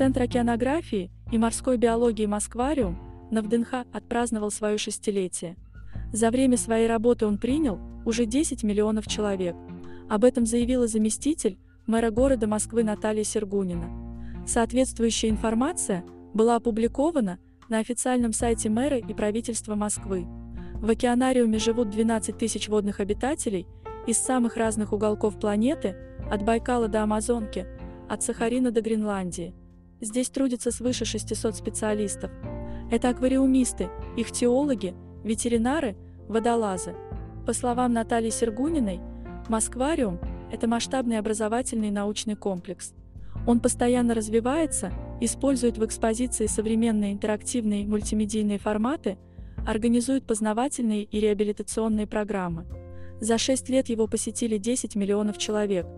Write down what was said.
Центр океанографии и морской биологии Москвариум на ВДНХ отпраздновал свое шестилетие. За время своей работы он принял уже 10 миллионов человек. Об этом заявила заместитель мэра города Москвы Наталья Сергунина. Соответствующая информация была опубликована на официальном сайте мэра и правительства Москвы. В океанариуме живут 12 тысяч водных обитателей из самых разных уголков планеты, от Байкала до Амазонки, от Сахарина до Гренландии. Здесь трудится свыше 600 специалистов. Это аквариумисты, ихтиологи, ветеринары, водолазы. По словам Натальи Сергуниной, Москвариум – это масштабный образовательный научный комплекс. Он постоянно развивается, использует в экспозиции современные интерактивные мультимедийные форматы, организует познавательные и реабилитационные программы. За 6 лет его посетили 10 миллионов человек –